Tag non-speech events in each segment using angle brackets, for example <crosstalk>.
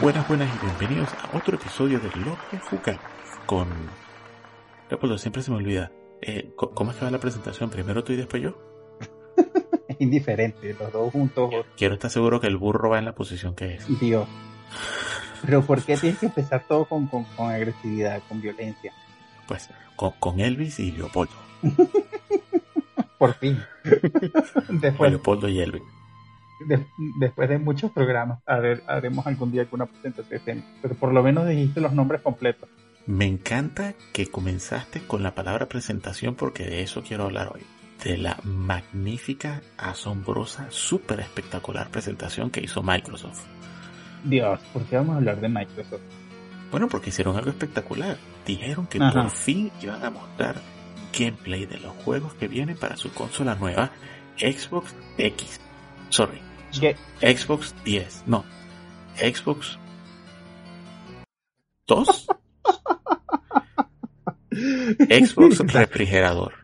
Buenas, buenas y bienvenidos a otro episodio de Loco Fuca con... Leopoldo, siempre se me olvida. Eh, ¿Cómo es que va la presentación? ¿Primero tú y después yo? <laughs> Indiferente, los dos juntos. Quiero estar seguro que el burro va en la posición que es. Dios. Pero ¿por qué tienes que empezar todo con, con, agresividad, con violencia? Pues con, Elvis y Leopoldo. <laughs> Por fin. <laughs> Después, Leopoldo y Elvis después de muchos programas haremos algún día alguna presentación, pero por lo menos dijiste los nombres completos. Me encanta que comenzaste con la palabra presentación porque de eso quiero hablar hoy. De la magnífica, asombrosa, súper espectacular presentación que hizo Microsoft. Dios, ¿por qué vamos a hablar de Microsoft? Bueno, porque hicieron algo espectacular. Dijeron que por fin iban a mostrar gameplay de los juegos que vienen para su consola nueva Xbox X. Sorry, Xbox 10, no. Xbox 2. <laughs> Xbox refrigerador.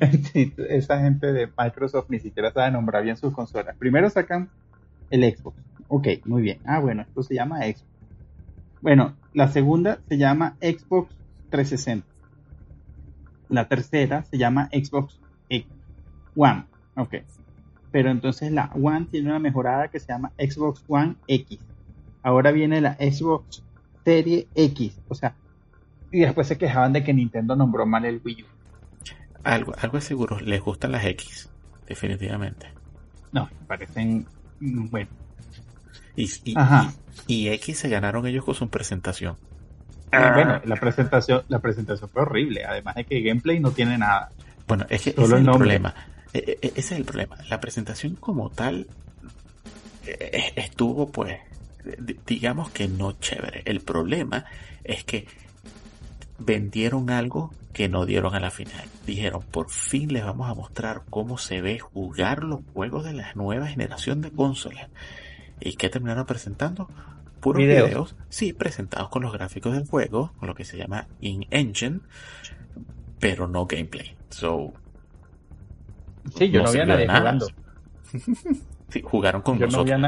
<laughs> Esa gente de Microsoft ni siquiera sabe nombrar bien sus consolas. Primero sacan el Xbox. Ok, muy bien. Ah, bueno, esto se llama Xbox. Bueno, la segunda se llama Xbox 360. La tercera se llama Xbox X. One. Ok. Pero entonces la One tiene una mejorada que se llama Xbox One X. Ahora viene la Xbox Serie X. O sea, y después se quejaban de que Nintendo nombró mal el Wii U. Algo, algo es seguro, les gustan las X, definitivamente. No, parecen mm, bueno. Y, y, X se ganaron ellos con su presentación. bueno, la presentación, la presentación fue horrible, además de que gameplay no tiene nada. Bueno, es que ese es el problema. E, e, e, ese es el problema. La presentación como tal estuvo pues, digamos que no chévere. El problema es que vendieron algo que no dieron a la final. Dijeron, por fin les vamos a mostrar cómo se ve jugar los juegos de la nueva generación de consolas. ¿Y qué terminaron presentando? Puros videos. sí, presentados con los gráficos del juego, con lo que se llama in-engine, pero no gameplay. So, sí, yo no, había nadie jugando. <laughs> sí, jugaron con nosotros.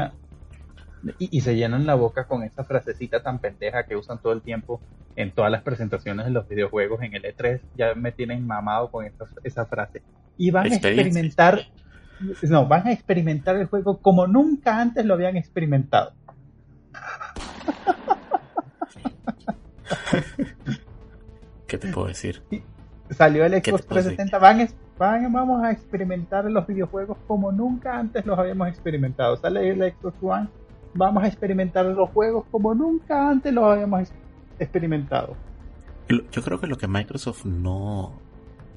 Y, se llenan la boca con esa frasecita tan pendeja que usan todo el tiempo en todas las presentaciones de los videojuegos en el E3. Ya me tienen mamado con esa, esa frase. Y van a experimentar, no, van a experimentar el juego como nunca antes lo habían experimentado. ¿Qué te puedo decir? Salió el Xbox 360. Van, van, vamos a experimentar los videojuegos como nunca antes los habíamos experimentado. Sale el Xbox One. Vamos a experimentar los juegos como nunca antes los habíamos experimentado. Yo creo que lo que Microsoft no,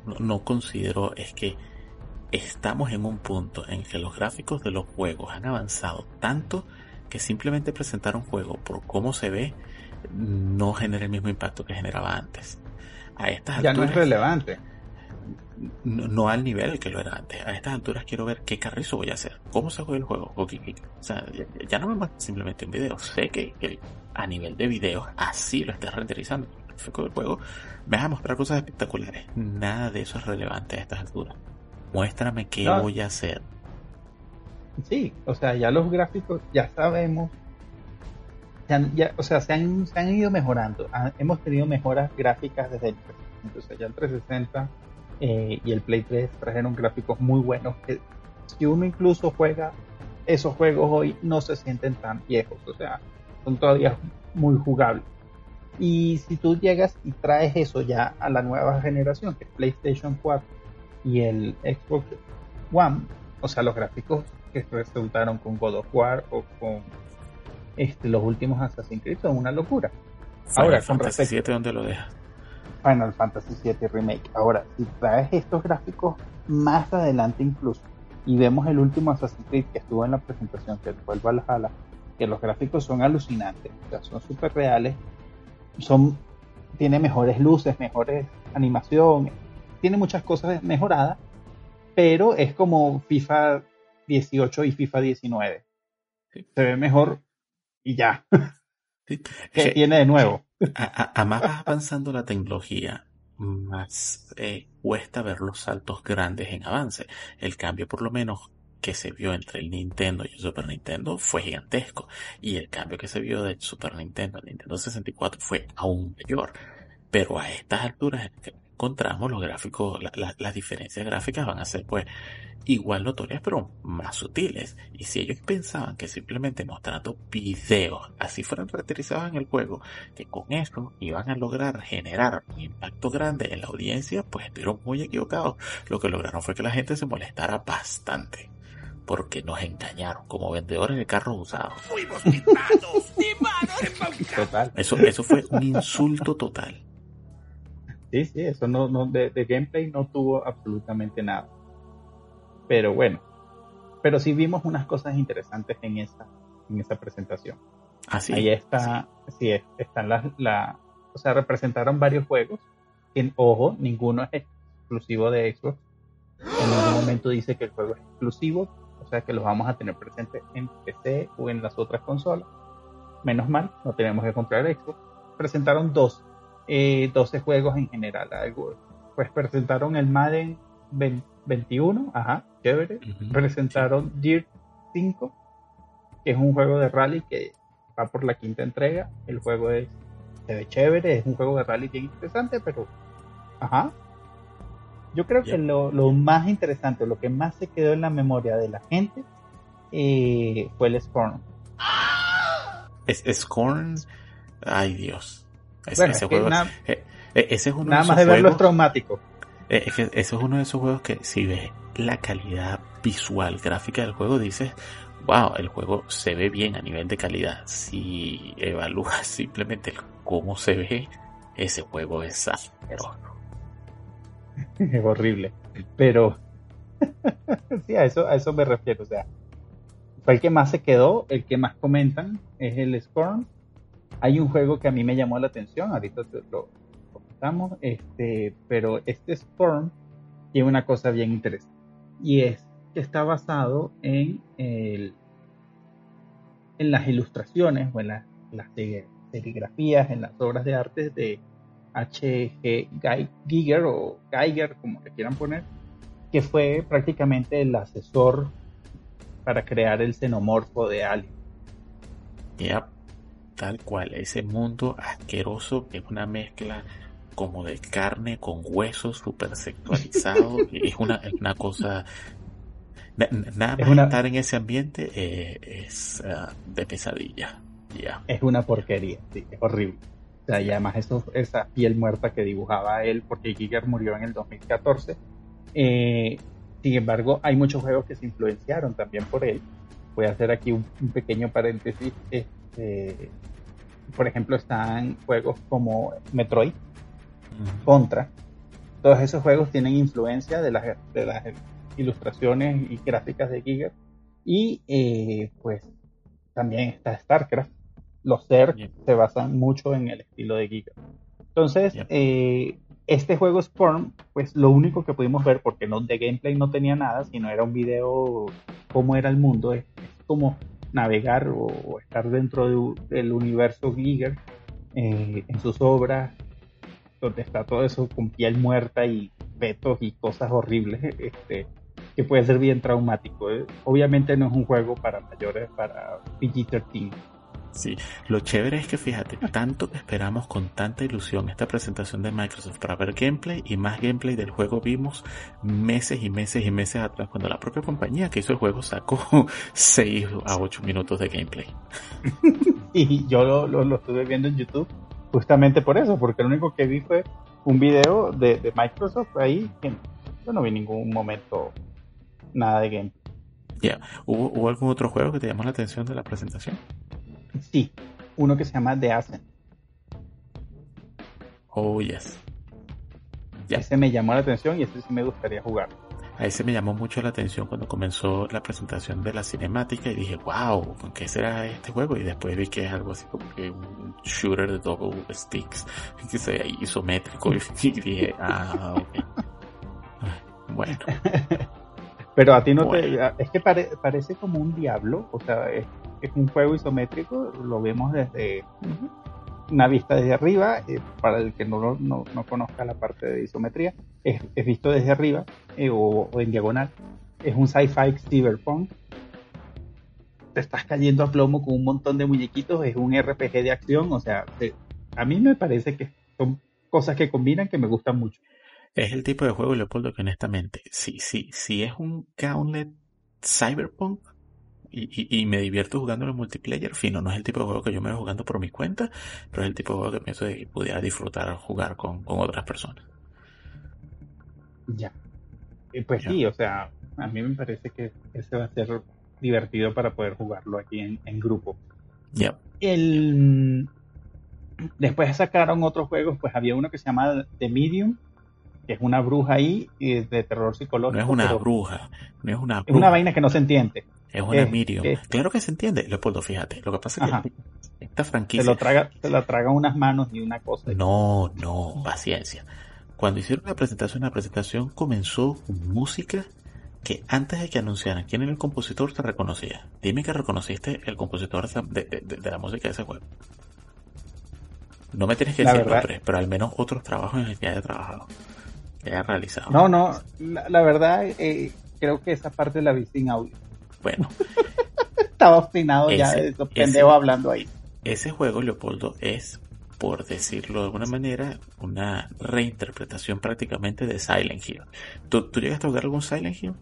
no, no consideró es que estamos en un punto en que los gráficos de los juegos han avanzado tanto que simplemente presentar un juego por cómo se ve no genera el mismo impacto que generaba antes a estas ya no es relevante. No, al nivel que lo era antes. A estas alturas quiero ver qué carrizo voy a hacer, cómo se juega el juego. O, sea, ya, no me simplemente un video. Sé que, a nivel de video así lo estás renderizando. El juego me vas a mostrar cosas espectaculares. Nada de eso es relevante a estas alturas. Muéstrame qué voy a hacer. Sí, o sea, ya los gráficos ya sabemos ya, o sea, se han, se han ido mejorando. Ah, hemos tenido mejoras gráficas desde el 360. O sea, ya el 360 eh, y el Play 3 trajeron gráficos muy buenos que si uno incluso juega esos juegos hoy no se sienten tan viejos. O sea, son todavía muy jugables. Y si tú llegas y traes eso ya a la nueva generación, que es PlayStation 4 y el Xbox One, o sea, los gráficos que resultaron con God of War o con este, los últimos Assassin's Creed son una locura. Ahora, con Fantasy VII, ¿dónde lo dejas? Final Fantasy VII Remake. Ahora, si traes estos gráficos más adelante incluso, y vemos el último Assassin's Creed que estuvo en la presentación, que fue el Valhalla, que los gráficos son alucinantes, o sea, son súper reales, son, tiene mejores luces, mejores animaciones, tiene muchas cosas mejoradas, pero es como FIFA 18 y FIFA 19. Se ve mejor y ya. <laughs> ¿Qué tiene de nuevo? A, más va avanzando la tecnología, más eh, cuesta ver los saltos grandes en avance. El cambio, por lo menos, que se vio entre el Nintendo y el Super Nintendo fue gigantesco. Y el cambio que se vio de Super Nintendo al Nintendo 64 fue aún mayor. Pero a estas alturas encontramos los gráficos, las diferencias gráficas van a ser pues igual notorias pero más sutiles. Y si ellos pensaban que simplemente mostrando videos así fueran caracterizados en el juego, que con eso iban a lograr generar un impacto grande en la audiencia, pues estuvieron muy equivocados. Lo que lograron fue que la gente se molestara bastante. Porque nos engañaron como vendedores de carros usados. Fuimos timados, <laughs> timados, Eso, eso fue un insulto total. Sí, sí, eso no, no de, gameplay no tuvo absolutamente nada. Pero bueno, pero sí vimos unas cosas interesantes en esa, en esa presentación. Así. Ahí está, sí, están las, la, o sea, representaron varios juegos. En, ojo, ninguno es exclusivo de Xbox. En ningún momento dice que el juego es exclusivo, o sea que los vamos a tener presentes en PC o en las otras consolas. Menos mal, no tenemos que comprar Xbox. Presentaron dos eh, 12 juegos en general. Pues presentaron el Madden 21, ajá, chévere. presentaron Dirt 5, que es un juego de rally que va por la quinta entrega. El juego es, se ve chévere, es un juego de rally bien interesante, pero, ajá. Yo creo que lo, más interesante, lo que más se quedó en la memoria de la gente eh, fue el Scorn. ¿Es Scorn? Ay Dios. Ese, ese juego, nada, eh, eh, ese es uno nada más de verlo es traumático. Eh, ese es uno de esos juegos que si ves la calidad visual, gráfica del juego, dices, wow, el juego se ve bien a nivel de calidad. Si evalúas <laughs> simplemente cómo se ve, ese juego es asqueroso. <laughs> Es horrible. Pero <laughs> sí, a eso, a eso me refiero. O sea, fue el que más se quedó, el que más comentan es el Scorn hay un juego que a mí me llamó la atención, ahorita lo comentamos, este, pero este Storm tiene una cosa bien interesante. Y es que está basado en, el, en las ilustraciones o en las serigrafías, en las obras de arte de H.G. Giger o Geiger, como le quieran poner, que fue prácticamente el asesor para crear el xenomorfo de Alien. Yep tal cual, ese mundo asqueroso que es una mezcla como de carne con huesos super sexualizado, <laughs> es una, una cosa nada más estar en ese ambiente eh, es ah, de pesadilla. ya Es una porquería, sí, es horrible. O sea, y además eso, esa piel muerta que dibujaba él, porque Giger murió en el 2014. Eh, sin embargo, hay muchos juegos que se influenciaron también por él. Voy a hacer aquí un, pequeño paréntesis. Este, por ejemplo, están juegos como Metroid, Contra. Todos esos juegos tienen influencia de las, de las ilustraciones y gráficas de Giger. Y eh, pues también está StarCraft. Los CERC se basan mucho en el estilo de Giger. Entonces, eh, este juego Storm, pues lo único que pudimos ver, porque no de gameplay no tenía nada, sino era un video cómo era el mundo, es como navegar o, estar dentro del universo Giger eh, en sus obras, donde está todo eso con piel muerta y petos y cosas horribles, este, que puede ser bien traumático. ¿eh? Obviamente no es un juego para mayores, para PG-13 Sí, lo chévere es que fíjate, tanto que esperamos con tanta ilusión esta presentación de Microsoft para ver gameplay y más gameplay del juego vimos meses y meses y meses atrás cuando la propia compañía que hizo el juego sacó <laughs> 6 a 8 minutos de gameplay. <laughs> y yo lo, estuve viendo en YouTube justamente por eso, porque lo único que vi fue un video de, Microsoft ahí que yo no vi ningún momento nada de gameplay. Ya, ¿Hubo, ¿Hubo algún otro juego que te llamó la atención de la presentación? Sí, uno que se llama The Ascent. Oh, yes. Ya. Ese me llamó la atención y ese sí me gustaría jugar. A ese me llamó mucho la atención cuando comenzó la presentación de la cinemática y dije, wow, ¿qué será este juego? Y después vi que es algo así como que un shooter de double sticks, <laughs> que sea isométrico y <laughs> dije, ah, ok. <laughs> Bueno. Pero a ti no te... Es que parece como un diablo, o sea, es, un juego isométrico, lo vemos desde una vista desde arriba, eh, para el que no, no, no, conozca la parte de isometría, es, visto desde arriba eh, o, en diagonal. Es un sci-fi cyberpunk. Te estás cayendo a plomo con un montón de muñequitos, es un RPG de acción, o sea, a mí me parece que son cosas que combinan que me gustan mucho. Es el tipo de juego, Leopoldo, que honestamente, si, sí, sí es un Gauntlet Cyberpunk y, y, me divierto jugando en el multiplayer, fino, no es el tipo de juego que yo me voy jugando por mi cuenta, pero es el tipo de juego que pienso que pudiera disfrutar jugar con, otras personas. Ya. pues sí, o sea, a mí me parece que ese va a ser divertido para poder jugarlo aquí en, grupo. Ya. El... Después sacaron otros juegos, pues había uno que se llama The Medium, que es una bruja ahí de terror psicológico. No es una bruja, no es una bruja. Es una vaina que no se entiende. Es una medium. claro que se entiende, Leopoldo, fíjate. Lo que pasa es que esta franquicia. Se lo traga, se lo traga unas manos y una cosa. No, no, paciencia. Cuando hicieron la presentación, la presentación comenzó con música que antes de que anunciaran quién era el compositor te reconocía. Dime que reconociste el compositor de, la música de ese juego. No me tienes que decir nombre, pero al menos otros trabajos en los que haya trabajado que ha realizado. No, no, la, verdad eh, creo que esa parte la vi sin audio. Bueno. <laughs> Estaba obstinado ya de pendejo hablando ahí. Ese juego, Leopoldo, es, por decirlo de alguna manera, una reinterpretación prácticamente de Silent Hill. ¿Tú, llegaste a jugar algún Silent Hill?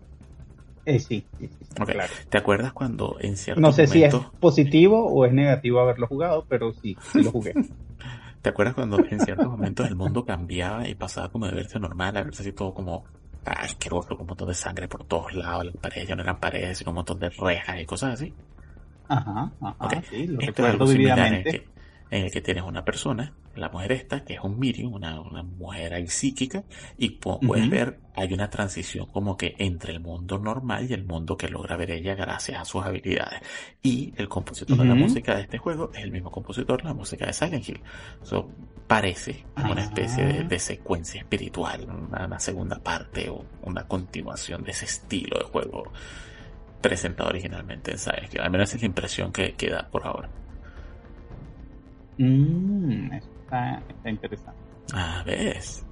Eh, sí, sí, claro. ¿Te acuerdas cuando en cierto No sé si es positivo o es negativo haberlo jugado, pero sí, sí lo jugué. <laughs> ¿Te acuerdas cuando en ciertos momentos el mundo cambiaba y pasaba como de verse normal a verse así todo como asqueroso, con un montón de sangre por todos lados, las paredes ya no eran paredes, sino un montón de rejas y cosas así? Ajá, ajá, sí, lo Esto es algo similar en que, en el que tienes una persona la mujer esta, que es un medium, una, una mujer ahí psíquica, y puedes ver, hay una transición como que entre el mundo normal y el mundo que logra ver ella gracias a sus habilidades. Y el compositor de la música de este juego es el mismo compositor de la música de Silent Hill. So, parece una especie de, secuencia espiritual, una, segunda parte o una continuación de ese estilo de juego presentado originalmente en Silent Hill. Al menos es la impresión que queda por ahora. Mm, está, interesante. Ah, ves.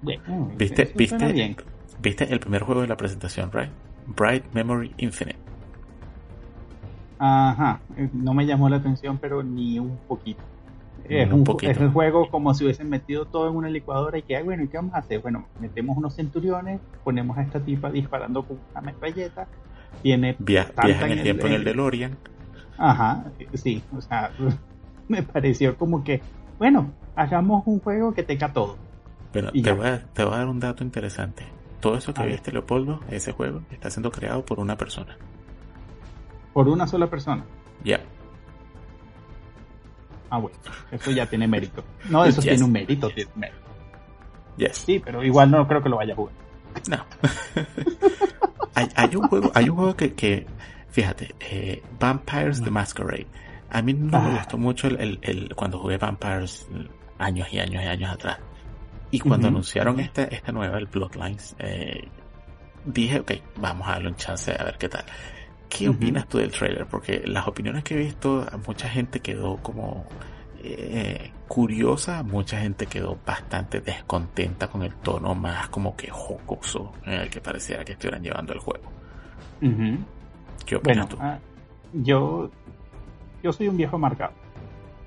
Bueno, ¿Viste, viste, viste el primer juego de la presentación, right? Bright Memory Infinite. Ajá, no me llamó la atención, pero ni un poquito. Es un, es un, juego como si hubiesen metido todo en una licuadora y que, bueno, ¿y qué vamos a hacer? Bueno, metemos unos centuriones, ponemos a esta tipa disparando con una metralleta, tiene... viaja en el tiempo en el DeLorean. Ajá, sí, o sea, <laughs> me pareció como que, bueno, hagamos un juego que tenga todo. Pero te voy, a, te voy, a, dar un dato interesante. Todo eso que viste, Leopoldo, ese juego, está siendo creado por una persona. ¿Por una sola persona? Ya. Ah, bueno, eso ya tiene mérito. No, eso tiene un mérito, tiene mérito. Yes. Sí, pero igual no creo que lo vaya a jugar. No. <laughs> hay, hay, un juego, hay un juego que, que Fíjate, eh, Vampires the Masquerade. A mí no me gustó mucho el, el, cuando jugué Vampires años y años y años atrás. Y cuando anunciaron esta, esta nueva, el Bloodlines, eh, dije, ok, vamos a darle un chance a ver qué tal. ¿Qué opinas tú del trailer? Porque las opiniones que he visto, mucha gente quedó como eh, curiosa, mucha gente quedó bastante descontenta con el tono más como que jocoso en el que pareciera que estuvieran llevando el juego. ¿Qué opinas tú? Ah, yo, yo soy un viejo marcado.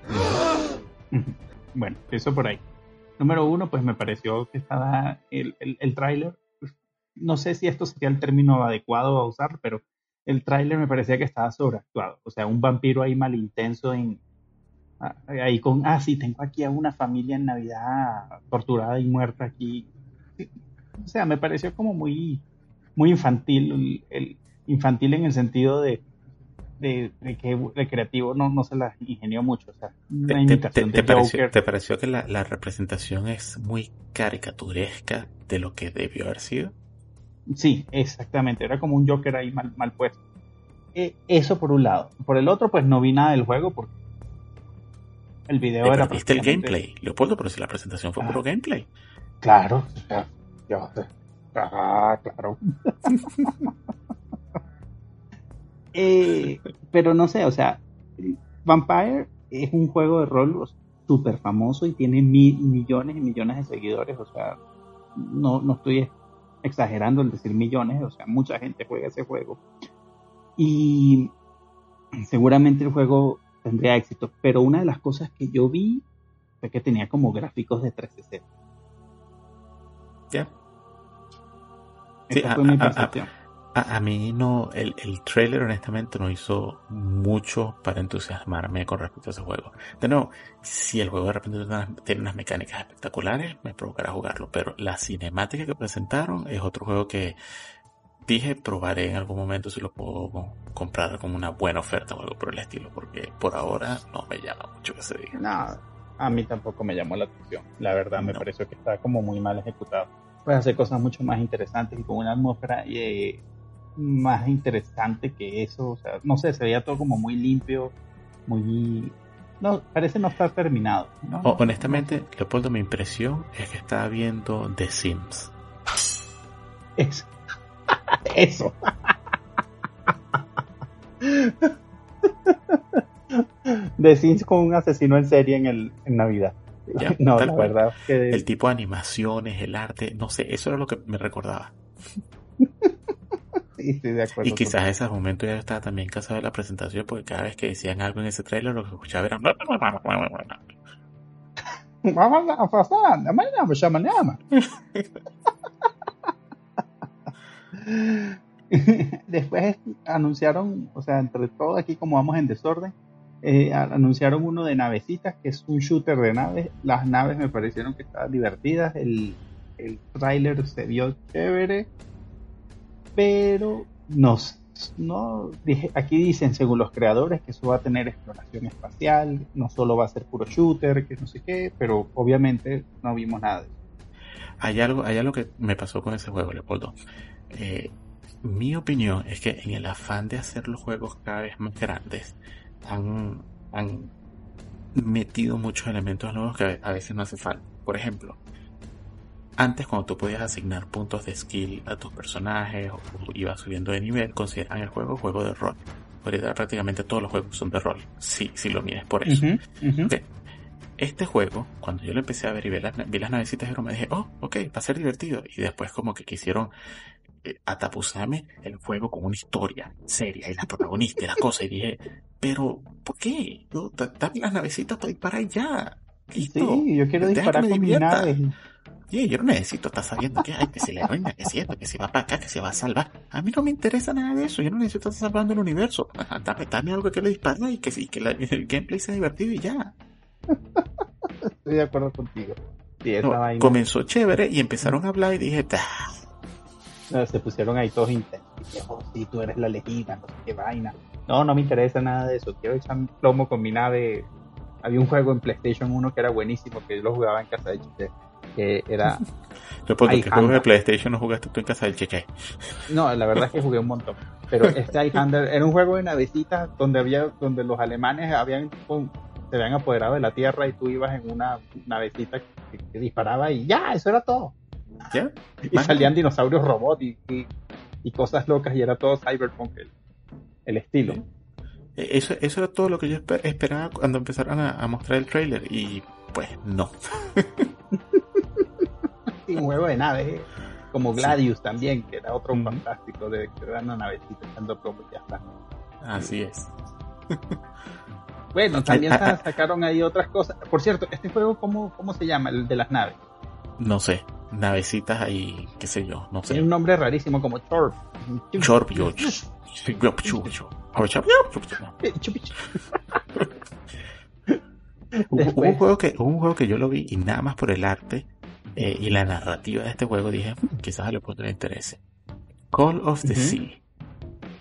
<laughs> bueno, eso por ahí. Número uno, pues me pareció que estaba el, el, el tráiler. Pues, no sé si esto sería el término adecuado a usar, pero el tráiler me parecía que estaba sobreactuado. O sea, un vampiro ahí mal intenso en, ah, ahí con, ah, sí, tengo aquí a una familia en Navidad torturada y muerta aquí. O sea, me pareció como muy, muy infantil, el, infantil en el sentido de, de, que el creativo no, no se la ingenió mucho. O sea, te, pareció, ¿Te pareció que la, la, representación es muy caricaturesca de lo que debió haber sido? Sí, exactamente. Era como un Joker ahí mal, mal puesto. E, eso por un lado. Por el otro, pues no vi nada del juego porque el video era. ¿Viste el gameplay, Leopoldo? Pero si la presentación fue puro gameplay. Claro, Ah, claro. <laughs> Eh, pero no sé, o sea, Vampire es un juego de rol súper famoso y tiene millones y millones de seguidores, o sea, no, no estoy exagerando el decir millones, o sea, mucha gente juega ese juego. Y seguramente el juego tendría éxito, pero una de las cosas que yo vi fue que tenía como gráficos de 360. Ya. a, mí no, el, el trailer honestamente no hizo mucho para entusiasmarme con respecto a ese juego. De nuevo, si el juego de repente tiene unas, mecánicas espectaculares, me provocará jugarlo, pero la cinemática que presentaron es otro juego que dije probaré en algún momento si lo puedo comprar con una buena oferta o algo por el estilo, porque por ahora no me llama mucho que se diga. No, a mí tampoco me llamó la atención. La verdad me pareció que está como muy mal ejecutado puedes hacer cosas mucho más interesantes y con una atmósfera eh, más interesante que eso. O sea, no sé, se veía todo como muy limpio, muy... No, parece no estar terminado. honestamente, Leopoldo, mi impresión es que estaba viendo The Sims. Eso. <laughs> Eso. The Sims con un asesino en serie en, el, en Navidad. <laughs> no, la verdad El tipo de animaciones, el arte, no sé, eso era lo que me recordaba. <laughs> Y quizás en ese momento ya estaba también cansado de la presentación porque cada vez que decían algo en ese trailer lo que escuchaba era... Después anunciaron, o sea, entre todo aquí como vamos en desorden, eh, anunciaron uno de navecitas, que es un shooter de naves. Las naves me parecieron que estaban divertidas. El, el tráiler se vio chévere. Pero no, no aquí dicen, según los creadores, que eso va a tener exploración espacial. No solo va a ser puro shooter, que no sé qué. Pero obviamente no vimos nada de eso. Hay algo, hay algo que me pasó con ese juego, Leopoldo. Eh, mi opinión es que en el afán de hacer los juegos cada vez más grandes, han, han metido muchos elementos nuevos que a veces no hace falta. Por ejemplo, antes cuando tú podías asignar puntos de skill a tus personajes o ibas subiendo de nivel, consideran el juego juego de rol. Ahorita prácticamente todos los juegos son de rol, si, si lo mides por eso. Este juego, cuando yo lo empecé a ver y vi las, vi las navecitas de me dije, oh, ok, va a ser divertido. Y después como que quisieron eh, atapuzarme el juego con una historia seria y la protagonista y la cosa. Y dije, pero, ¿por qué? Yo, dame las navecitas para disparar ya. Sí, yo quiero disparar con mi nave. Sí, yo no necesito estar sabiendo que, hay que se le arruina, que siento, que se va para acá, que se va a salvar. A mí no me interesa nada de eso, yo no necesito estar salvando el universo. Dame, dame algo que le dispare y que, y <laughs> que el gameplay sea divertido y ya. <laughs> Estoy de acuerdo contigo. Comenzó chévere y empezaron a hablar y dije, se pusieron ahí todos intensos. Oh, si tú eres la elegida, no sé qué vaina. No, no me interesa nada de eso. Quiero echar plomo con mi nave. Había un juego en PlayStation 1 que era buenísimo, que yo lo jugaba en casa de Chiche, que era... <laughs> Después que juego de PlayStation no jugaste tú en casa del Chiche. <laughs> No, la verdad es que jugué un montón. Pero este Highlander era un juego de navecitas donde había, donde los alemanes habían se habían apoderado de la tierra y tú ibas en una navecita que disparaba y ya, eso era todo. Y salían dinosaurios robots y, y, cosas locas y era todo cyberpunk el, estilo. E, eso, eso era todo lo que yo esperaba cuando empezaron a, mostrar el trailer y pues no. <laughs> un juego de naves, como Gladius también, que era otro fantástico de que era una navecita echando plomo y ya está. Así es. <laughs> Bueno, también sacaron ahí otras cosas. Por cierto, este juego, ¿cómo, cómo se llama? El de las naves. No sé navecitas ahí, qué sé yo, no sé. Tiene un nombre rarísimo como Chorp. Chorp, yo. un juego que un juego que yo lo vi y nada más por el arte eh, y la narrativa de este juego dije hmm, quizás le puedo tener interés Call of the Sea.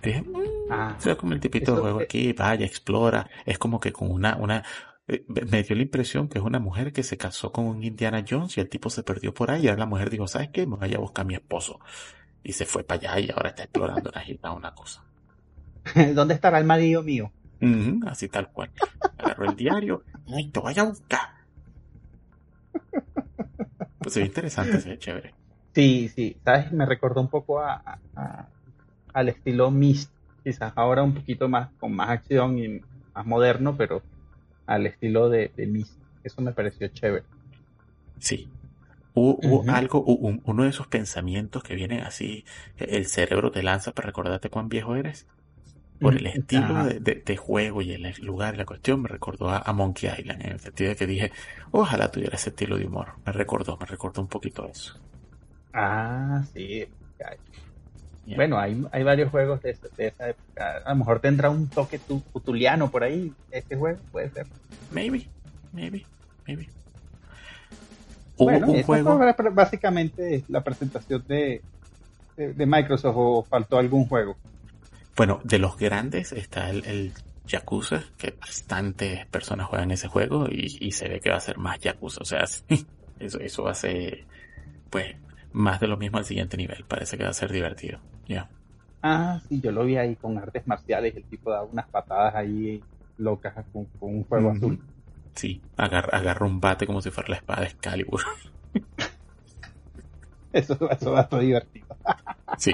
Dije, mm, Ah, se ve como el tipito de juego es- aquí, vaya, explora. Es como que con una, una, eh, me dio la impresión que es una mujer que se casó con un Indiana Jones y el tipo se perdió por ahí y ahora la mujer dijo, ¿sabes qué? Me voy a buscar a mi esposo. Y se fue para allá y ahora está explorando una gita, una cosa. <laughs> ¿Dónde estará el marido mío? Ujú, así tal cual. Agarró el diario, ay, te voy a buscar. Pues se ve interesante, se ve chévere. Sí, sí, ¿sabes? Me recordó un poco a, al estilo Myst, quizás ahora un poquito más, con más acción y más moderno, pero al estilo de, de Myst. Eso me pareció chévere. Sí. Hubo, algo, un- uno de esos pensamientos que vienen así, el cerebro te lanza para recordarte cuán viejo eres. Por el Mm, estilo ajá. de, de- de juego y el lugar y la cuestión, me recordó a, a Monkey Island, en el sentido de que dije, ojalá tuviera ese estilo de humor. Me recordó, me recordó un poquito eso. Ah, sí. Bueno, hay, hay varios juegos de, esa- de esa época. A lo mejor tendrá un toque tu- tutuliano por ahí, este juego, puede ser. Maybe, maybe, maybe. Bueno, un juego. básicamente la presentación de, de, de Microsoft o faltó algún juego. Bueno, de los grandes está el, el Yakuza, que bastantes personas juegan ese juego y, y se ve que va a ser más Yakuza. O sea, <laughs> sí, eso, eso va a ser, pues, más de lo mismo al siguiente nivel. Parece que va a ser divertido. Ya. Ah, sí, yo lo vi ahí con artes marciales. El tipo daba unas patadas ahí locas con, con un fuego Ujú. azul. Sí, agarra, agarra un bate como si fuera la espada de Excalibur. <laughs> Eso, eso va a estar divertido. Sí.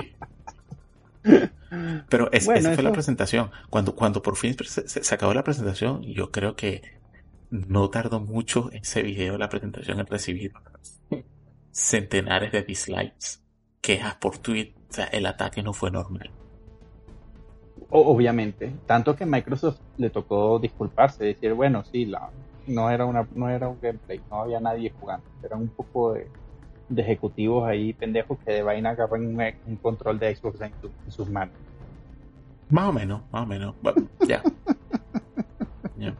<laughs> Pero es- Bueno, esa fue la presentación. Cuando, cuando por fin se, acabó la presentación, yo creo que no tardó mucho ese video de la presentación en recibir centenares de dislikes, quejas por tweet. O sea, el ataque no fue normal. Obviamente. Tanto que Microsoft le tocó disculparse, decir, bueno, sí, la, no, era una, no era un gameplay, no había nadie jugando. Eran un poco de, de ejecutivos ahí pendejos que de vaina agarran un, un control de Xbox en, su- en sus manos. Más o menos, más o menos. Bueno, <laughs> ya. Ya.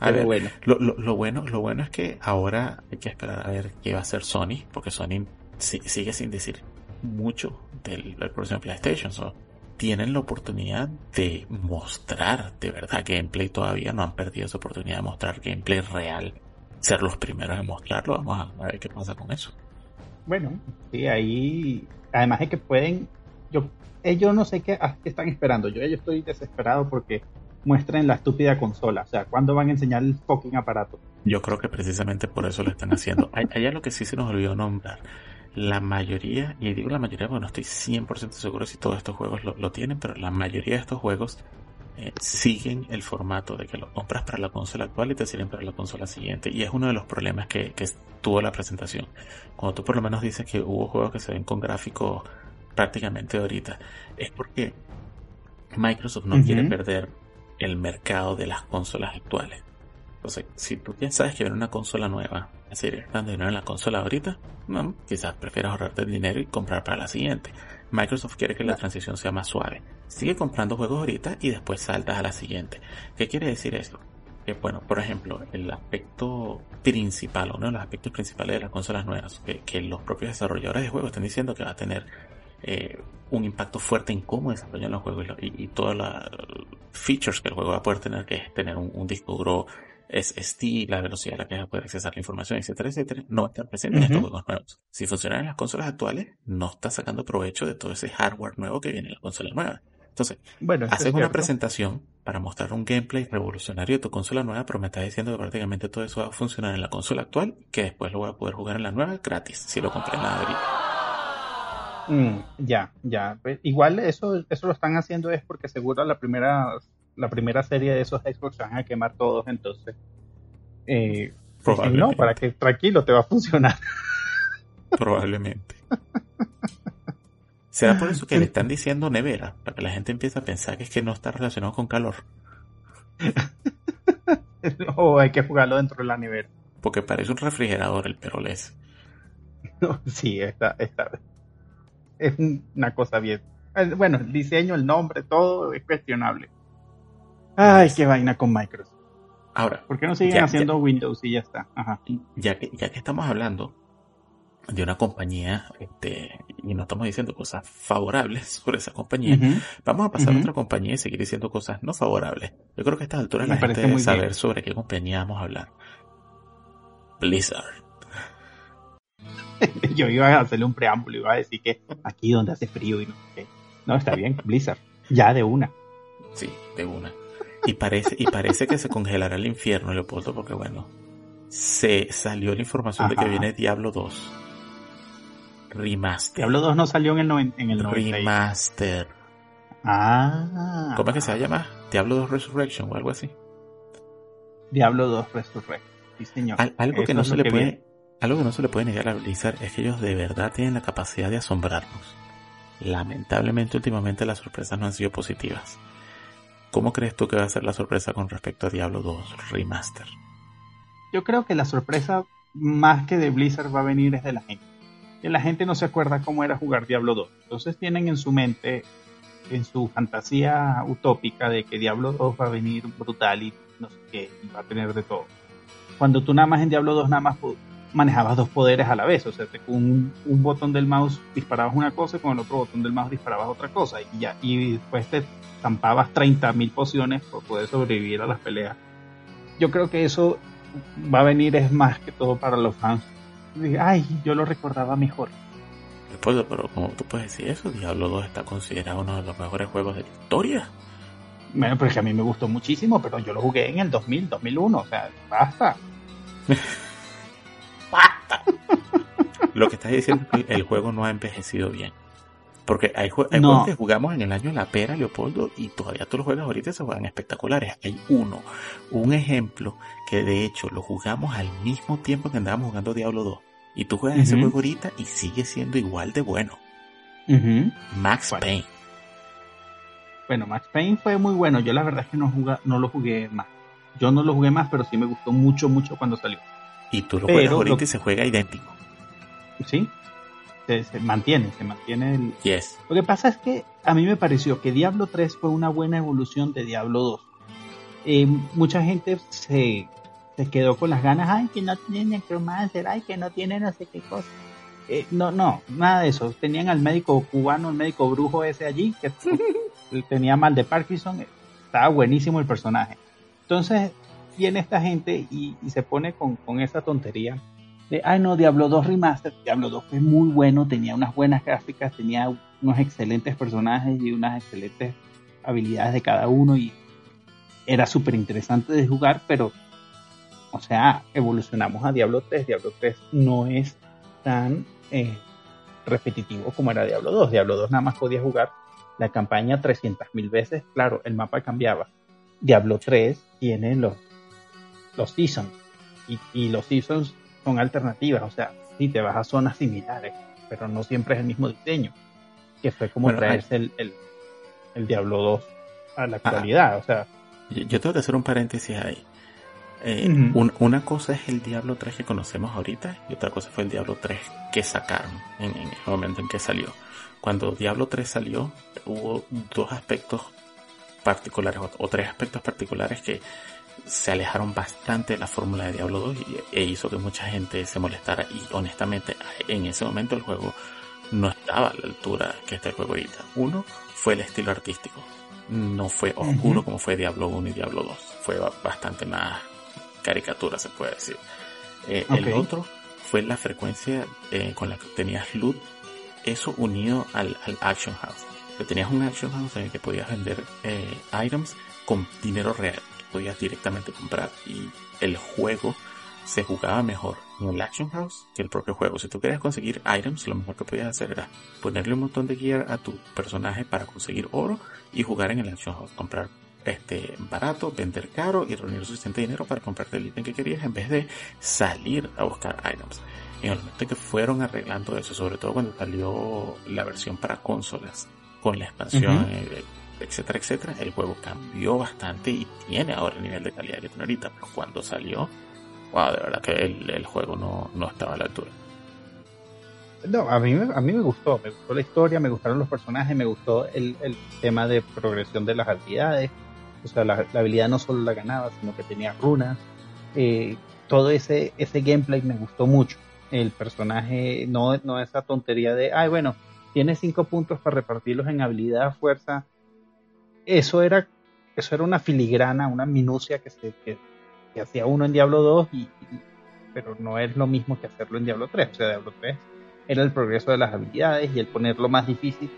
A Pero ver, bueno. Lo, lo, lo bueno, lo bueno es que ahora hay que esperar a ver qué va a hacer Sony, porque Sony si- sigue sin decir mucho del, del próximo PlayStation. So, tienen la oportunidad de mostrar de verdad gameplay todavía, no han perdido esa oportunidad de mostrar gameplay real, ser los primeros en mostrarlo. Vamos a, ver qué pasa con eso. Bueno, sí, ahí, además de que pueden, yo, ellos no sé qué, a qué están esperando. Yo, yo estoy desesperado porque muestren la estúpida consola. O sea, ¿cuándo van a enseñar el fucking aparato? Yo creo que precisamente por eso lo están haciendo. Hay algo que sí se nos olvidó nombrar. La mayoría, y digo la mayoría porque no estoy 100% seguro si todos estos juegos lo, lo tienen, pero la mayoría de estos juegos eh, siguen el formato de que lo compras para la consola actual y te sirven para la consola siguiente. Y es uno de los problemas que, que tuvo la presentación. Cuando tú por lo menos dices que hubo juegos que se ven con gráficos prácticamente ahorita, es porque Microsoft no quiere perder el mercado de las consolas actuales. Entonces, si tú ya sabes que viene una consola nueva, es decir, gastando dinero en la consola ahorita, no, quizás prefieras ahorrarte el dinero y comprar para la siguiente. Microsoft quiere que la transición sea más suave. Sigue comprando juegos ahorita y después saltas a la siguiente. ¿Qué quiere decir eso? Que bueno, por ejemplo, el aspecto principal, uno de los aspectos principales de las consolas nuevas, que, que los propios desarrolladores de juegos están diciendo que va a tener eh, un impacto fuerte en cómo desarrollan los juegos y, lo- y, y todas las features que el juego va a poder tener, que es tener un, un disco duro SSD, la velocidad a la que vas a poder accesar la información, etcétera, etcétera, no va a estar presente en estos juegos nuevos. Si funcionan en las consolas actuales, no está sacando provecho de todo ese hardware nuevo que viene en la consola nueva. Entonces, Bueno, haces es una cierto. presentación para mostrar un gameplay revolucionario de tu consola nueva, pero me estás diciendo que prácticamente todo eso va a funcionar en la consola actual, que después lo voy a poder jugar en la nueva gratis, si lo compré en la ahorita. Mm, ya, ya. Pues, igual eso, eso lo están haciendo es porque seguro la primera, la primera serie de esos Xbox se van a quemar todos, entonces. Eh, dicen, no, Probablemente. para que tranquilo te va a funcionar. <laughs> Probablemente. ¿Será por eso que le están diciendo nevera? Para que la gente empiece a pensar que es que no está relacionado con calor. <laughs> o hay que jugarlo dentro de la nevera. Porque parece un refrigerador el perolés. <laughs> No, sí, está, está. Es un- una cosa bien. Eh, Bueno, el diseño, el nombre, todo es cuestionable. Ay, qué vaina con Microsoft. Ahora, ¿Por qué no siguen Ya, haciendo Windows y ya está? Ajá. ya que, ya que estamos hablando, de una compañía, este, y no estamos diciendo cosas favorables <laughs> sobre esa compañía, vamos a pasar a otra compañía y seguir diciendo cosas no favorables. Yo creo que a estas alturas la gente debe saber sobre qué compañía vamos a hablar. Blizzard. <laughs> Yo iba a hacerle un preámbulo, iba a decir que aquí donde hace frío y no sé No, está bien, <laughs> Blizzard. Ya de una. Sí, de una. Y parece, y parece que se congelará el infierno, Leopoldo, porque bueno, se salió la información de que viene Diablo 2. Remaster. Diablo 2 no salió en el, en el Remaster. Ah. ¿Cómo es que se llama? Diablo 2 Resurrection o algo así. Diablo 2 Resurrection. Sí, señor. algo que no se le puede, algo que no se le puede negar a Blizzard es que ellos de verdad tienen la capacidad de asombrarnos. Lamentablemente últimamente las sorpresas no han sido positivas. ¿Cómo crees tú que va a ser la sorpresa con respecto a Diablo 2 Remaster? Yo creo que la sorpresa más que de Blizzard va a venir es de la gente. Que la gente no se acuerda cómo era jugar Diablo 2. Entonces tienen en su mente, en su fantasía utópica de que Diablo 2 va a venir brutal y no sé qué, y va a tener de todo. Cuando tú nada más en Diablo 2 nada más manejabas dos poderes a la vez, o sea, con un, un, botón del mouse disparabas una cosa y con el otro botón del mouse disparabas otra cosa y ya, y después te estampabas 30.000 pociones por poder sobrevivir a las peleas. Yo creo que eso va a venir es más que todo para los fans. Ay, yo lo recordaba mejor. Después, pero como tú puedes decir eso, Diablo 2 está considerado uno de los mejores juegos de la historia. Bueno, pero es que a mí me gustó muchísimo, pero yo lo jugué en el 2000, 2001, o sea, basta. <laughs> basta. lo que estás diciendo es que el juego no ha envejecido bien. Porque hay, juegos que jugamos en el año La Pera, Leopoldo, y todavía tú los juegas ahorita y se juegan espectaculares. Hay uno, un ejemplo, que de hecho lo jugamos al mismo tiempo que andábamos jugando Diablo 2. Y tú juegas ese juego ahorita y sigue siendo igual de bueno. Max Payne. Bueno, Max Payne fue muy bueno. Yo la verdad es que no, no lo jugué más. Yo no lo jugué más, pero sí me gustó mucho, mucho cuando salió. Y tú lo juegas ahorita y se juega idéntico. Sí, se, mantiene, se mantiene el... Yes. Lo que pasa es que a mí me pareció que Diablo 3 fue una buena evolución de Diablo 2. Eh, mucha gente se, se, quedó con las ganas, ay, que no tiene necromancer, ay, que no tiene no sé qué cosa. Eh, no, no, nada de eso. Tenían al médico cubano, el médico brujo ese allí, que <laughs> tenía mal de Parkinson. Estaba buenísimo el personaje. Entonces viene esta gente y, y se pone con, con esa tontería ay no, Diablo 2 Remaster, Diablo 2 fue muy bueno, tenía unas buenas gráficas, tenía unos excelentes personajes y unas excelentes habilidades de cada uno y era súper interesante de jugar, pero, o sea, evolucionamos a Diablo 3, Diablo 3 no es tan eh, repetitivo como era Diablo 2, Diablo 2 nada más podía jugar la campaña 300.000 veces, claro, el mapa cambiaba. Diablo 3 tiene los, los seasons y, y los seasons son alternativas, o sea, sí te vas a zonas similares, pero no siempre es el mismo diseño, que fue como traerse el, el, Diablo 2 a la actualidad, o sea. Yo, tengo que hacer un paréntesis ahí. Eh, una cosa es el Diablo 3 que conocemos ahorita y otra cosa fue el Diablo 3 que sacaron en, el momento en que salió. Cuando Diablo 3 salió, hubo dos aspectos particulares o tres aspectos particulares que se alejaron bastante de la fórmula de Diablo 2 e hizo que mucha gente se molestara y honestamente en ese momento el juego no estaba a la altura que está el juego ahorita. Uno fue el estilo artístico, no fue oscuro como fue Diablo 1 y Diablo 2, fue bastante más caricatura se puede decir. Eh, el otro fue la frecuencia eh, con la que tenías loot, eso unido al, Action House. Que tenías un Action House en el que podías vender eh, items con dinero real podías directamente comprar y el juego se jugaba mejor en el Action House que el propio juego. Si tú querías conseguir items, lo mejor que podías hacer era ponerle un montón de gear a tu personaje para conseguir oro y jugar en el Action House. Comprar este barato, vender caro y reunir suficiente dinero para comprarte el ítem que querías en vez de salir a buscar items. En el momento que fueron arreglando eso, sobre todo cuando salió la versión para consolas con la expansión etcétera, etcétera, el juego cambió bastante y tiene ahora el nivel de calidad que tiene ahorita, pero cuando salió, wow, de verdad que el, juego no, no, estaba a la altura. No, a mí, a mí me gustó, me gustó la historia, me gustaron los personajes, me gustó el, el tema de progresión de las habilidades, o sea, la, habilidad no solo la ganaba, sino que tenía runas, eh, todo ese, ese gameplay me gustó mucho. el personaje, no, no esa tontería de, ay, bueno, tiene cinco puntos para repartirlos en habilidad, fuerza. Eso era, eso era una filigrana, una minucia que, se, que, hacía uno en Diablo 2, y, pero no es lo mismo que hacerlo en Diablo 3. O sea, Diablo 3 era el progreso de las habilidades y el ponerlo más difícil.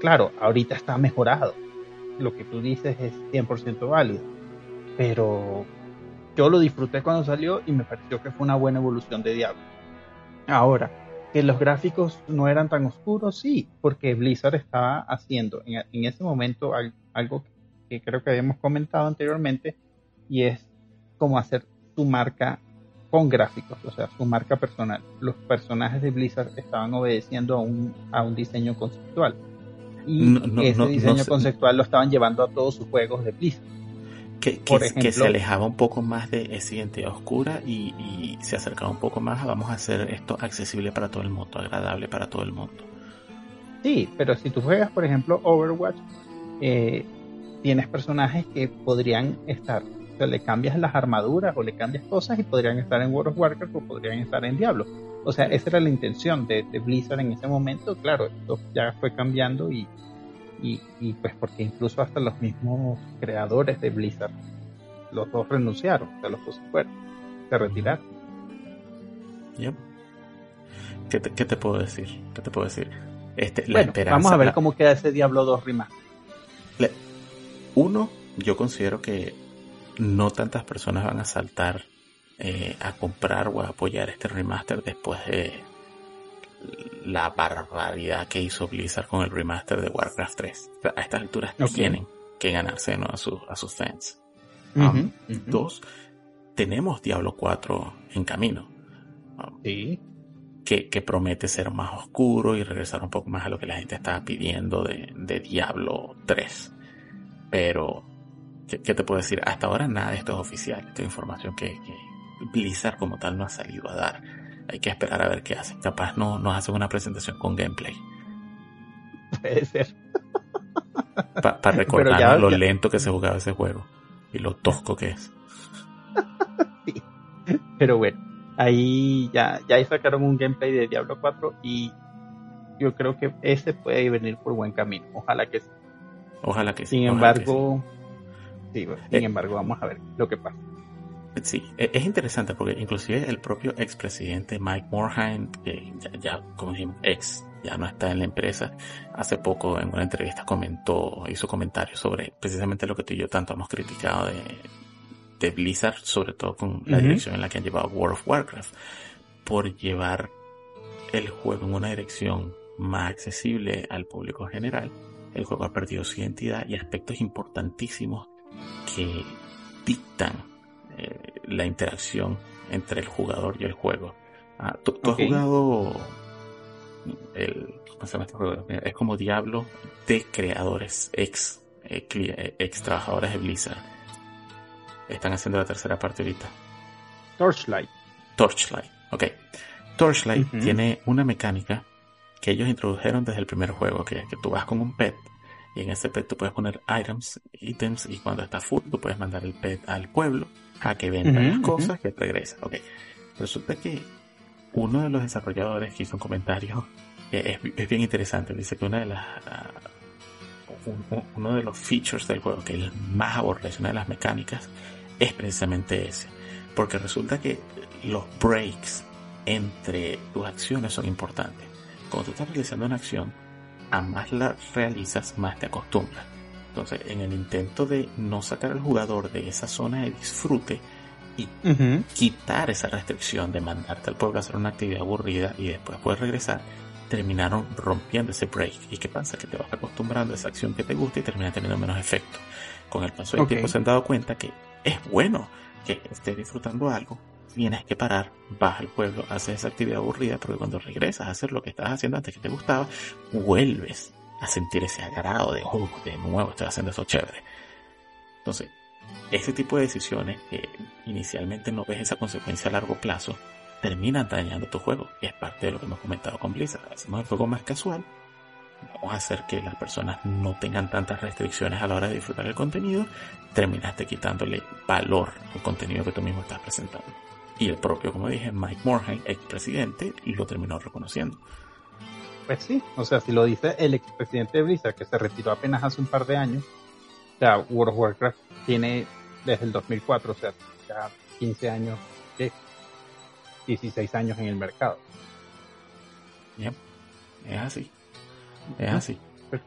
Claro, ahorita está mejorado. Lo que tú dices es 100% válido. Pero yo lo disfruté cuando salió y me pareció que fue una buena evolución de Diablo. Ahora, que los gráficos no eran tan oscuros, sí, porque Blizzard estaba haciendo en, ese momento algo que creo que habíamos comentado anteriormente y es como hacer su marca con gráficos, o sea, su marca personal. Los personajes de Blizzard estaban obedeciendo a un, a un diseño conceptual. Y ese diseño conceptual lo estaban llevando a todos sus juegos de Blizzard. Que, que, se alejaba un poco más de esa identidad oscura y, se acercaba un poco más a vamos a hacer esto accesible para todo el mundo, agradable para todo el mundo. Sí, pero si tú juegas, por ejemplo, Overwatch, eh, tienes personajes que podrían estar le cambias las armaduras o le cambias cosas y podrían estar en World of Warcraft o podrían estar en Diablo. O sea, esa era la intención de, Blizzard en ese momento. Claro, esto ya fue cambiando y, y, pues porque incluso hasta los mismos creadores de Blizzard, los dos renunciaron, o sea, los dos se se retiraron. ¿Qué, te, puedo decir? ¿Qué te puedo decir? Este, vamos a ver cómo queda ese Diablo 2 Remaster. Uno, yo considero que no tantas personas van a saltar eh, a comprar o a apoyar este remaster después de la barbaridad que hizo Blizzard con el remaster de Warcraft 3. A estas alturas tienen que ganarse a, sus fans. Um, dos, tenemos Diablo 4 en camino. Um, sí. Que, promete ser más oscuro y regresar un poco más a lo que la gente estaba pidiendo de, de Diablo 3. Pero ¿qué, te puedo decir? Hasta ahora nada de esto es oficial. Esta información que, Blizzard como tal no ha salido a dar. Hay que esperar a ver qué hacen. Capaz no nos hacen una presentación con gameplay. Puede ser. Para <laughs> recordar lo lento que se jugaba ese juego y lo tosco que es. <laughs> sí. Pero bueno, ahí ya, ya sacaron un gameplay de Diablo 4 y yo creo que ese puede venir por buen camino. Ojalá que sí. Ojalá que sí. Sin embargo, sin eh, embargo, vamos a ver lo que pasa. Sí, e, es interesante porque inclusive el propio expresidente Mike Morhaime, que ya, como dijimos, ex, ya no está en la empresa, hace poco en una entrevista comentó, hizo comentarios sobre precisamente lo que tú y yo tanto hemos criticado de, de Blizzard, sobre todo con la dirección en la que han llevado World of Warcraft, por llevar el juego en una dirección más accesible al público general. El juego ha perdido su identidad y aspectos importantísimos que dictan eh, la interacción entre el jugador y el juego. Ah, ¿tú, has jugado el, este juego? Es como Diablo de creadores, ex, eh, eh, ex trabajadores de Blizzard. Están haciendo la tercera parte ahorita. Torchlight. Torchlight, ok. Torchlight tiene una mecánica que ellos introdujeron desde el primer juego, que es que tú vas con un pet y en ese pet tú puedes poner items, ítems, y cuando está full, tú puedes mandar el pet al pueblo a que venda las cosas que regresa. Ok. Resulta que uno de los desarrolladores que hizo un comentario es, es bien interesante. Dice que una de las uno de los features del juego que el más aborrece, una de las mecánicas, es precisamente ese. Porque resulta que los breaks entre tus acciones son importantes. Cuando tú estás realizando una acción, a más la realizas, más te acostumbras. Entonces, en el intento de no sacar al jugador de esa zona de disfrute y quitar esa restricción de mandarte al pueblo a hacer una actividad aburrida y después poder regresar, terminaron rompiendo ese break. ¿Y qué pasa? Que te vas acostumbrando a esa acción que te gusta y termina teniendo menos efecto. Con el paso del tiempo se han dado cuenta que es bueno que estés disfrutando algo, tienes que parar, vas al pueblo, haces esa actividad aburrida, porque cuando regresas a hacer lo que estabas haciendo antes que te gustaba, vuelves a sentir ese agrado de, oh, de nuevo estoy haciendo eso chévere. Entonces, ese tipo de decisiones que inicialmente no ves esa consecuencia a largo plazo, terminan dañando tu juego. Y es parte de lo que hemos comentado con Blizzard. Hacemos el juego más casual, vamos a hacer que las personas no tengan tantas restricciones a la hora de disfrutar el contenido, terminaste quitándole valor al contenido que tú mismo estás presentando. Y el propio, como dije, Mike Morhaime, expresidente, lo terminó reconociendo. Pues sí, o sea, si lo dice el expresidente de Blizzard, que se retiró apenas hace un par de años, o sea, World of Warcraft tiene desde el 2004, o sea, ya 15 años, 16 años en el mercado. Es así. Es así. Pues,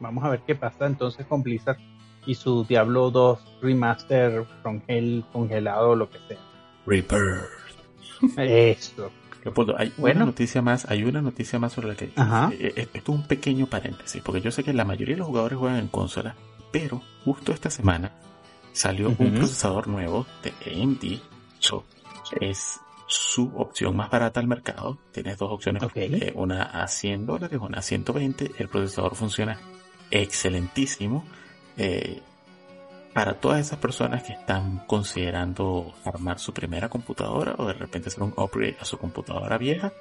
vamos a ver qué pasa entonces con Blizzard y su Diablo 2 Remaster Hell congelado lo que sea. Reaper. Eso. Hay una noticia más, hay una noticia más sobre la que Ajá. Eh, eh, esto es un pequeño paréntesis, porque yo sé que la mayoría de los jugadores juegan en consola, pero justo esta semana salió un procesador nuevo de AMD. So, es su opción más barata al mercado. Tienes dos opciones, eh, una a 100 dólares, una a 120. El procesador funciona excelentísimo. Eh, para todas esas personas que están considerando armar su primera computadora o de repente hacer un upgrade a su computadora vieja,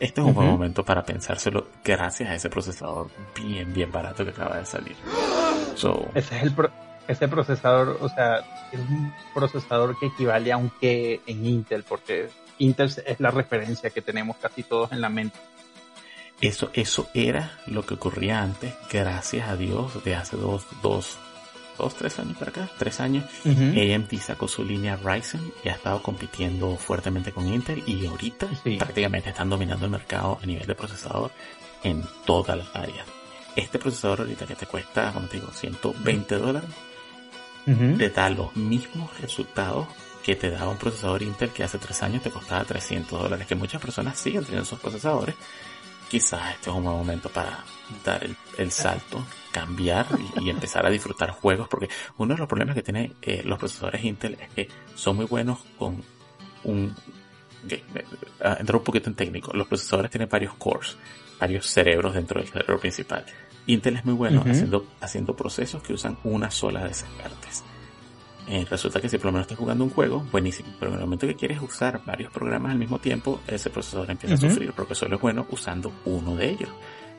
este es un buen momento para pensárselo gracias a ese procesador bien, bien barato que acaba de salir. ese es el ese procesador, o sea, es un procesador que equivale a un que en Intel, porque Intel es la referencia que tenemos casi todos en la mente. Eso, eso era lo que ocurría antes, gracias a Dios, de hace dos, dos, dos, tres años para acá, tres años, AMD sacó su línea Ryzen y ha estado compitiendo fuertemente con Intel y ahorita prácticamente están dominando el mercado a nivel de procesador en todas las áreas. Este procesador ahorita que te cuesta, como te digo, 120 dólares, te da los mismos resultados que te daba un procesador Intel que hace tres años te costaba 300 dólares, que muchas personas siguen teniendo esos procesadores. Quizás este es un buen momento para dar el salto cambiar y, empezar a disfrutar juegos, porque uno de los problemas que tienen eh, los procesadores Intel es que son muy buenos con un... Okay, uh, entrar un poquito en técnico, los procesadores tienen varios cores, varios cerebros dentro del cerebro principal. Intel es muy bueno haciendo, haciendo procesos que usan una sola de esas partes. Eh, resulta que si por lo menos estás jugando un juego, buenísimo, pero en el momento que quieres usar varios programas al mismo tiempo, ese procesador empieza a sufrir, porque solo es bueno usando uno de ellos.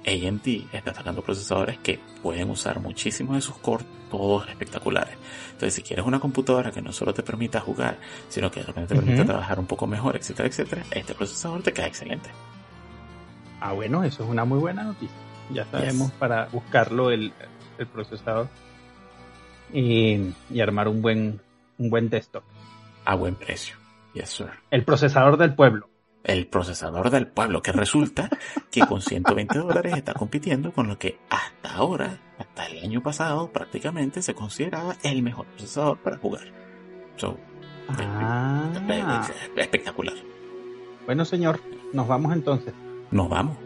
AMD está sacando procesadores que pueden usar muchísimos de sus cores, todos espectaculares. Entonces, si quieres una computadora que no solo te permita jugar, sino que te permita trabajar un poco mejor, etcétera, etcétera, este procesador te queda excelente. Ah, bueno, eso es una muy buena noticia. Ya sabemos para buscarlo el, procesador y, y, armar un buen, un buen desktop. A buen precio. Yes, sir. El procesador del pueblo el procesador del pueblo, que resulta que con 120 dólares está compitiendo con lo que hasta ahora, hasta el año pasado, prácticamente se consideraba el mejor procesador para jugar. ah. espectacular. Bueno, señor, nos vamos entonces. Nos vamos.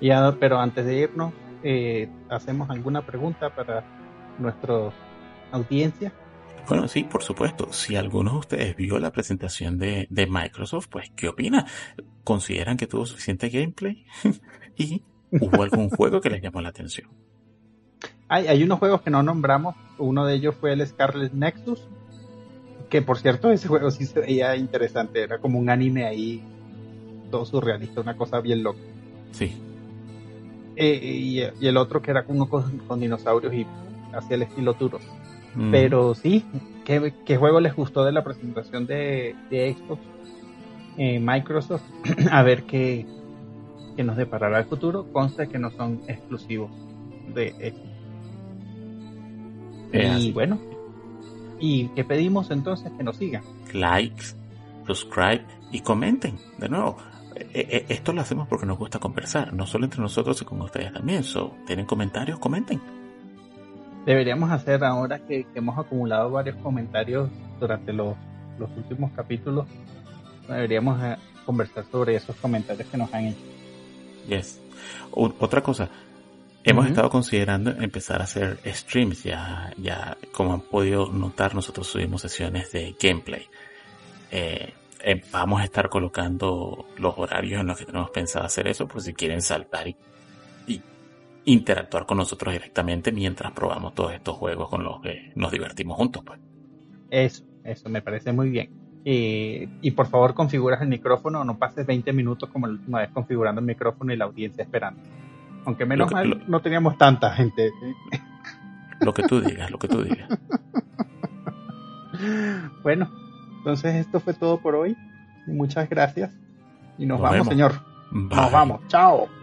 Ya, pero antes de irnos, eh, hacemos alguna pregunta para nuestra audiencia. Bueno, sí, por supuesto. Si alguno de ustedes vio la presentación de, Microsoft, pues, ¿qué opina? ¿Consideran que tuvo suficiente gameplay? <laughs> ¿Y hubo algún <laughs> juego que les llamó la atención? Hay, hay unos juegos que no nombramos. Uno de ellos fue el Scarlet Nexus. Que por cierto, ese juego sí se veía interesante. Era como un anime ahí, todo surrealista, una cosa bien loca. Sí. Eh, y, el otro que era uno con, dinosaurios y hacía el estilo duro. Mm. Pero sí, ¿qué, juego les gustó de la presentación de, Xbox? Eh, Microsoft, <clears throat> a ver qué, nos deparará el futuro. Consta que no son exclusivos de Xbox. y bueno, ¿y qué pedimos entonces? Que nos sigan. Likes, subscribe y comenten. De nuevo, eh, eh, esto lo hacemos porque nos gusta conversar, no solo entre nosotros y con ustedes también. So, ¿Tienen comentarios? Comenten deberíamos hacer ahora que, hemos acumulado varios comentarios durante los, últimos capítulos, deberíamos eh, conversar sobre esos comentarios que nos han hecho. Yes. otra cosa, hemos estado considerando empezar a hacer streams, ya, ya como han podido notar, nosotros subimos sesiones de gameplay. Eh, eh, vamos a estar colocando los horarios en los que tenemos pensado hacer eso, por si quieren saltar y interactuar con nosotros directamente mientras probamos todos estos juegos con los que nos divertimos juntos. Pues. Eso, eso me parece muy bien. y por favor configuras el micrófono, no pases 20 minutos como la última vez configurando el micrófono y la audiencia esperando. Aunque menos mal no teníamos tanta gente. Lo que tú digas, lo que tú digas. <laughs> bueno, Entonces esto fue todo por hoy. Muchas gracias. Y nos, Nos vamos, vemos. señor. Bye. Nos vamos. Chao.